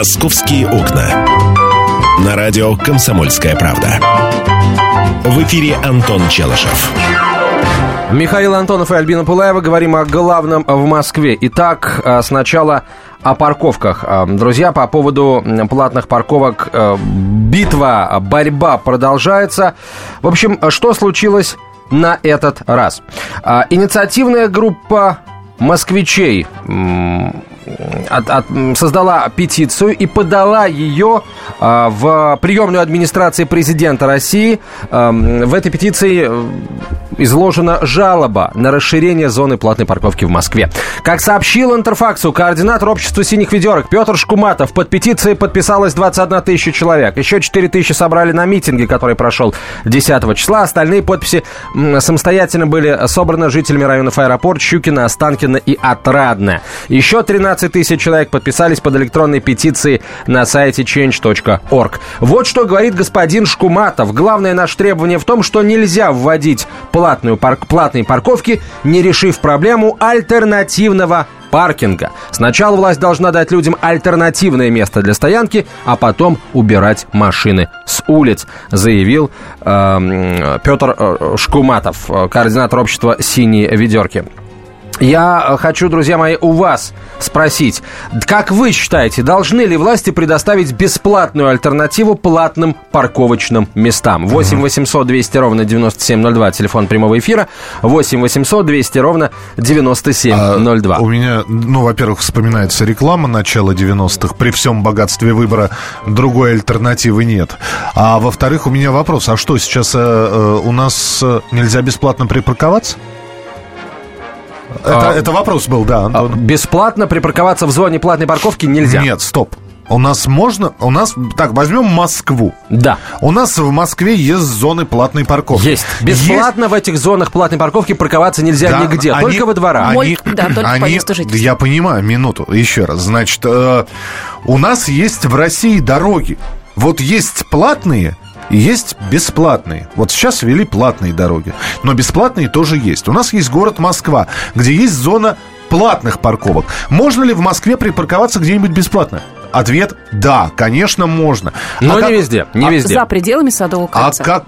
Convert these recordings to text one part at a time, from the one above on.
«Московские окна». На радио «Комсомольская правда». В эфире Антон Челышев. Михаил Антонов и Альбина Пулаева. Говорим о главном в Москве. Итак, э, сначала о парковках. Э, друзья, по поводу платных парковок э, битва, борьба продолжается. В общем, что случилось на этот раз? Инициативная группа москвичей от, от, создала петицию и подала ее э, в приемную администрации президента России. Э, в этой петиции изложена жалоба на расширение зоны платной парковки в Москве. Как сообщил Интерфаксу координатор общества «Синих ведерок» Петр Шкуматов, под петицией подписалось 21 тысяча человек. Еще 4 тысячи собрали на митинге, который прошел 10 числа. Остальные подписи самостоятельно были собраны жителями районов Аэропорт, Щукина, Останкина и Отрадное. Еще 13 тысяч человек подписались под электронной петицией на сайте change.org. Вот что говорит господин Шкуматов. Главное наше требование в том, что нельзя вводить платную парк, платные парковки, не решив проблему альтернативного паркинга. Сначала власть должна дать людям альтернативное место для стоянки, а потом убирать машины с улиц, заявил э, Петр э, Шкуматов, координатор общества «Синие ведерки». Я э, хочу, друзья мои, у вас спросить, как вы считаете, должны ли власти предоставить бесплатную альтернативу платным парковочным местам? 8 800 200 ровно 9702, телефон прямого эфира, 8 800 200 ровно 9702. А, у меня, ну, во-первых, вспоминается реклама начала 90-х. При всем богатстве выбора другой альтернативы нет. А во-вторых, у меня вопрос, а что, сейчас э, э у нас э, нельзя бесплатно припарковаться? Это, а, это вопрос был, да, Антон. Бесплатно припарковаться в зоне платной парковки нельзя. Нет, стоп. У нас можно, у нас, так, возьмем Москву. Да. У нас в Москве есть зоны платной парковки. Есть. Бесплатно есть. в этих зонах платной парковки парковаться нельзя да, нигде, они, только во дворах. Они, Мой, да, только они, по Я понимаю, минуту, еще раз. Значит, э, у нас есть в России дороги. Вот есть платные, есть бесплатные. Вот сейчас ввели платные дороги. Но бесплатные тоже есть. У нас есть город Москва, где есть зона платных парковок. Можно ли в Москве припарковаться где-нибудь бесплатно? Ответ – да, конечно, можно. Но а не как... везде, не а... везде. За пределами Садового кольца. А как...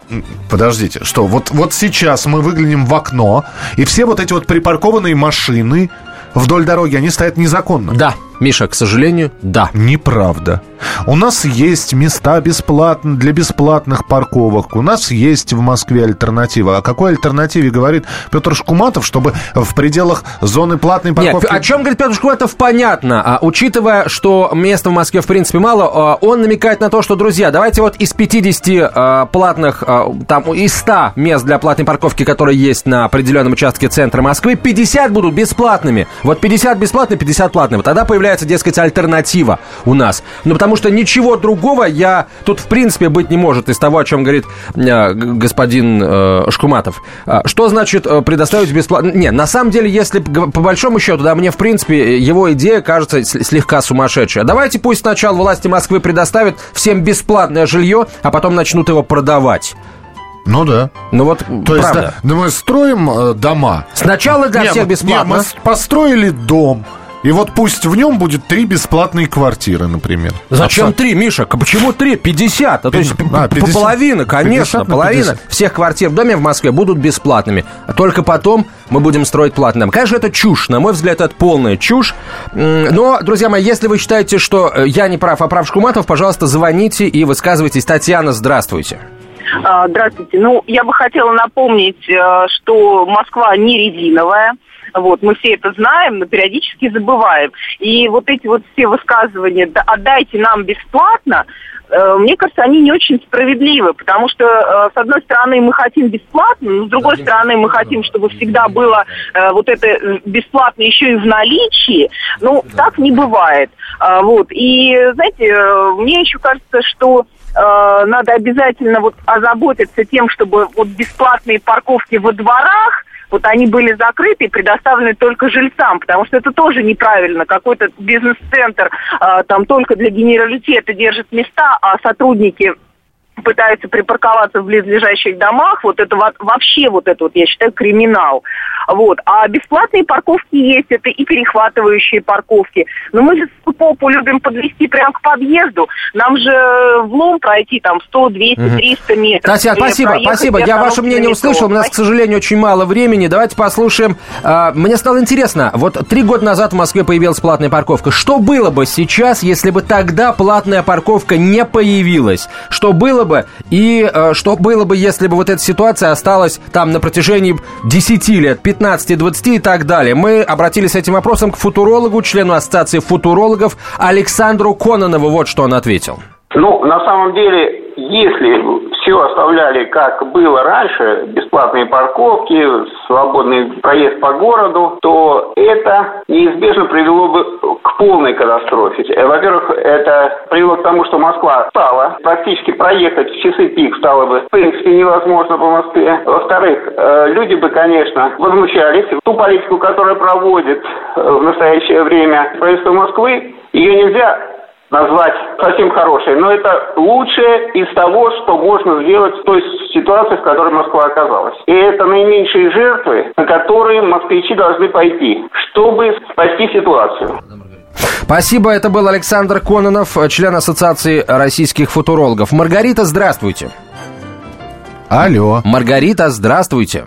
Подождите, что, вот, вот сейчас мы выглянем в окно, и все вот эти вот припаркованные машины вдоль дороги, они стоят незаконно. Да, Миша, к сожалению, да. Неправда. У нас есть места бесплатно, для бесплатных парковок. У нас есть в Москве альтернатива. О какой альтернативе говорит Петр Шкуматов, чтобы в пределах зоны платной парковки... Нет, о чем говорит Петр Шкуматов, понятно. А, учитывая, что места в Москве в принципе мало, а, он намекает на то, что, друзья, давайте вот из 50 а, платных, а, там, из 100 мест для платной парковки, которые есть на определенном участке центра Москвы, 50 будут бесплатными. Вот 50 бесплатные, 50 платные. Вот тогда появляется, дескать, альтернатива у нас. Ну, потому что ничего другого я тут, в принципе, быть не может из того, о чем говорит э, господин э, Шкуматов. А, что значит э, предоставить бесплатно? Не, на самом деле, если по большому счету, да, мне, в принципе, его идея кажется слегка сумасшедшей. Давайте пусть сначала власти Москвы предоставят всем бесплатное жилье, а потом начнут его продавать. Ну да. Ну вот, То правда. есть, да, мы строим э, дома. Сначала для не, всех бесплатно. Не, мы построили дом. И вот пусть в нем будет три бесплатные квартиры, например. Зачем три, Миша? Почему три? 50. А, то есть а, 50. половина, конечно, 50 половина 50. всех квартир в доме в Москве будут бесплатными. А только потом мы будем строить платным. Конечно, это чушь. На мой взгляд, это полная чушь. Но, друзья мои, если вы считаете, что э, я не прав, а прав Шкуматов, пожалуйста, звоните и высказывайтесь. Татьяна, здравствуйте. А, здравствуйте. Ну, я бы хотела напомнить, э, что Москва не резиновая. Вот, мы все это знаем, но периодически забываем. И вот эти вот все высказывания «отдайте нам бесплатно», э, мне кажется, они не очень справедливы, потому что, э, с одной стороны, мы хотим бесплатно, но с другой стороны, мы хотим, чтобы всегда было вот это бесплатно еще и в наличии. Ну, так не бывает. А, вот. И, знаете, мне еще кажется, что э, надо обязательно вот озаботиться тем, чтобы вот бесплатные парковки во дворах, вот они были закрыты и предоставлены только жильцам, потому что это тоже неправильно. Какой-то бизнес-центр э, там только для генералитета держит места, а сотрудники пытаются припарковаться в близлежащих домах, вот это вообще вот это вот, я считаю, криминал. Вот. А бесплатные парковки есть, это и перехватывающие парковки. Но мы же попу любим подвести прямо к подъезду. Нам же в лом пройти там 100, 200, 300 метров. Татьяна, спасибо, спасибо. Я ваше мнение услышал. У нас, к сожалению, очень мало времени. Давайте послушаем. А, мне стало интересно. Вот три года назад в Москве появилась платная парковка. Что было бы сейчас, если бы тогда платная парковка не появилась? Что было бы? И э, что было бы, если бы вот эта ситуация осталась там на протяжении 10 лет, 15, 20 и так далее? Мы обратились с этим вопросом к футурологу, члену Ассоциации футурологов Александру Кононову. Вот что он ответил. Ну, на самом деле, если все оставляли, как было раньше, бесплатные парковки, свободный проезд по городу, то это неизбежно привело бы к полной катастрофе. Э, во-первых, это привело к тому, что Москва стала практически проехать в часы пик стало бы в принципе невозможно по Москве. Во-вторых, э, люди бы, конечно, возмущались. Ту политику, которая проводит э, в настоящее время правительство Москвы, ее нельзя назвать совсем хорошей, но это лучшее из того, что можно сделать в той ситуации, в которой Москва оказалась. И это наименьшие жертвы, на которые москвичи должны пойти, чтобы спасти ситуацию. Спасибо, это был Александр Кононов, член Ассоциации российских футурологов. Маргарита, здравствуйте. Алло. Маргарита, здравствуйте.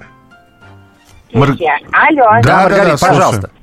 Мар... Алло. Да, да Маргарита, да, пожалуйста. А,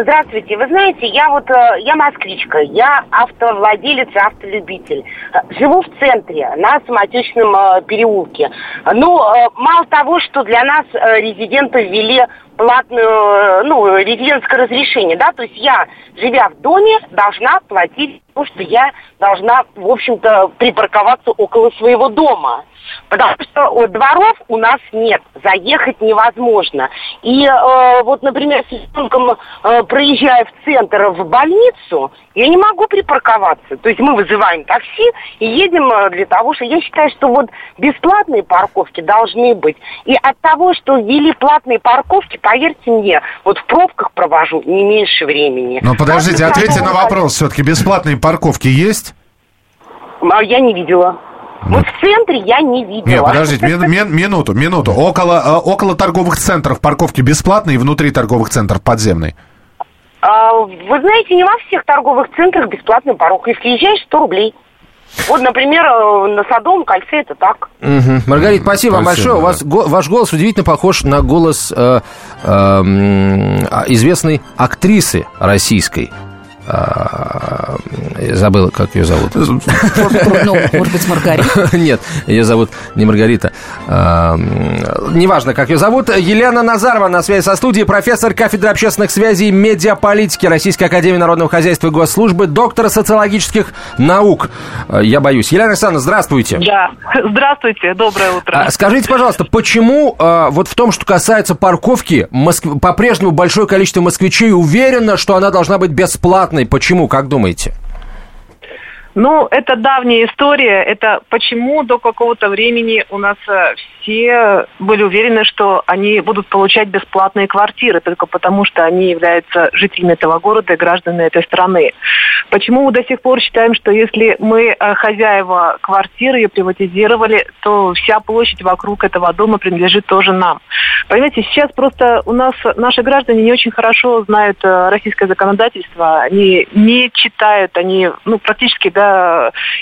здравствуйте. Вы знаете, я вот, э, я москвичка, я автовладелец автолюбитель. Э, живу в центре, на самотечном э, переулке. Ну, мало того, что для нас, резиденты, ввели платную, ну, резидентское разрешение, да, то есть я, живя в доме, должна платить то, что я должна, в общем-то, припарковаться около своего дома. Потому что дворов у нас нет, заехать невозможно. И э, вот, например, с ребенком э, проезжая в центр в больницу, я не могу припарковаться. То есть мы вызываем такси и едем э, для того, что я считаю, что вот бесплатные парковки должны быть. И от того, что ввели платные парковки, поверьте мне, вот в пробках провожу не меньше времени. Но подождите, ответьте на вопрос. Все-таки бесплатные парковки есть? А я не видела. Вот в центре я не видела. Нет, подождите, ми, ми, минуту, минуту. Около, э, около торговых центров парковки бесплатные, внутри торговых центров подземные? А, вы знаете, не во всех торговых центрах бесплатный парковка. Если въезжаешь, 100 рублей. Вот, например, э, на Садовом кольце это так. Угу. Маргарита, спасибо, спасибо вам большое. Да. У вас го, ваш голос удивительно похож на голос э, э, известной актрисы российской. А, забыла, как ее зовут. Ну, может быть, Маргарита? Нет, ее зовут не Маргарита. А, неважно, как ее зовут. Елена Назарова на связи со студией, профессор кафедры общественных связей и медиаполитики Российской Академии Народного Хозяйства и Госслужбы, доктор социологических наук. А, я боюсь. Елена Александровна, здравствуйте. Да, здравствуйте, доброе утро. Скажите, пожалуйста, почему вот в том, что касается парковки, по-прежнему большое количество москвичей уверено, что она должна быть бесплатной? Бесплатной. Почему, как думаете? Ну, это давняя история. Это почему до какого-то времени у нас э, все были уверены, что они будут получать бесплатные квартиры только потому, что они являются жителями этого города и гражданами этой страны. Почему мы до сих пор считаем, что если мы э, хозяева квартиры ее приватизировали, то вся площадь вокруг этого дома принадлежит тоже нам? Понимаете, сейчас просто у нас наши граждане не очень хорошо знают э, российское законодательство, они не читают, они ну, практически да,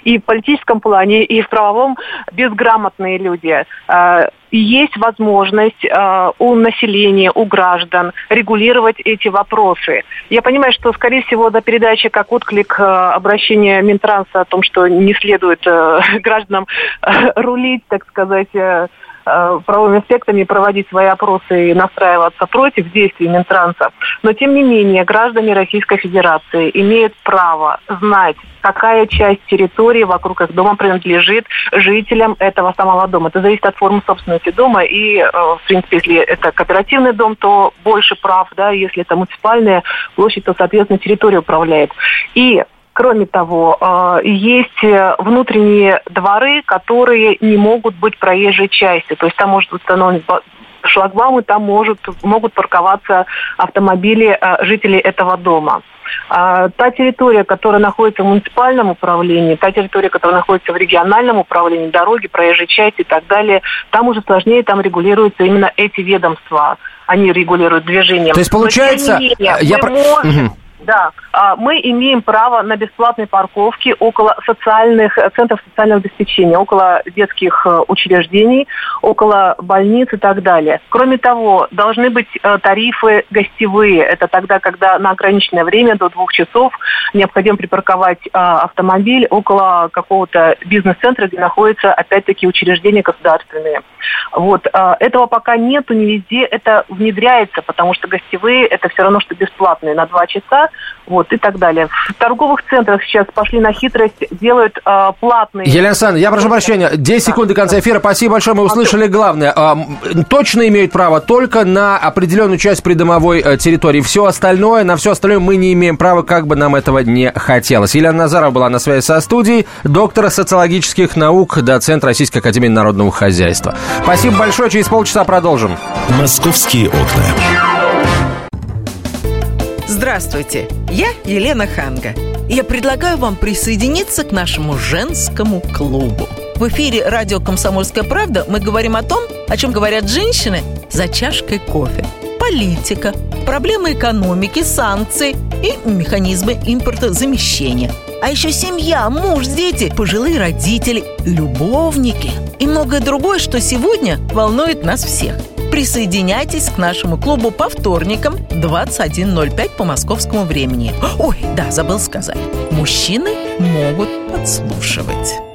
и в политическом плане, и в правовом безграмотные люди. Э, есть возможность э, у населения, у граждан регулировать эти вопросы. Я понимаю, что, скорее всего, до передачи как отклик э, обращения Минтранса о том, что не следует э, гражданам э, рулить, так сказать, э, Э, правовыми аспектами проводить свои опросы и настраиваться против действий Минтранса. Но, тем не менее, граждане Российской Федерации имеют право знать, какая часть территории вокруг их дома принадлежит жителям этого самого дома. Это зависит от формы собственности дома. И, э, в принципе, если это кооперативный дом, то больше прав, да, если это муниципальная площадь, то, соответственно, территория управляет. И Кроме того, э, есть внутренние дворы, которые не могут быть проезжей частью. То есть там может быть установлен шлагбаумы, там может, могут парковаться автомобили э, жителей этого дома. А, та территория, которая находится в муниципальном управлении, та территория, которая находится в региональном управлении, дороги, проезжей части и так далее, там уже сложнее, там регулируются именно эти ведомства. Они регулируют движение. То есть получается, менее, я мы можем... Угу да, а, мы имеем право на бесплатные парковки около социальных э, центров социального обеспечения, около детских э, учреждений, около больниц и так далее. Кроме того, должны быть э, тарифы гостевые. Это тогда, когда на ограниченное время до двух часов необходимо припарковать автомобиль около какого-то бизнес-центра, где находятся опять-таки учреждения государственные. Вот. Этого пока нету, не везде это внедряется, потому что гостевые это все равно, что бесплатные на два часа вот, и так далее. В торговых центрах сейчас пошли на хитрость, делают э, платные... Елена Александровна, я прошу прощения, 10 секунд до конца эфира. Спасибо большое, мы услышали главное. Э, точно имеют право только на определенную часть придомовой э, территории. Все остальное, на все остальное мы не имеем права, как бы нам этого не хотелось. Елена Назарова была на связи со студией, доктор социологических наук, доцент Российской Академии Народного Хозяйства. Спасибо большое, через полчаса продолжим. «Московские окна». Здравствуйте, я Елена Ханга. Я предлагаю вам присоединиться к нашему женскому клубу. В эфире радио «Комсомольская правда» мы говорим о том, о чем говорят женщины за чашкой кофе. Политика, проблемы экономики, санкции и механизмы импортозамещения. А еще семья, муж, дети, пожилые родители, любовники и многое другое, что сегодня волнует нас всех – Присоединяйтесь к нашему клубу по вторникам 21.05 по московскому времени. Ой, да, забыл сказать. Мужчины могут подслушивать.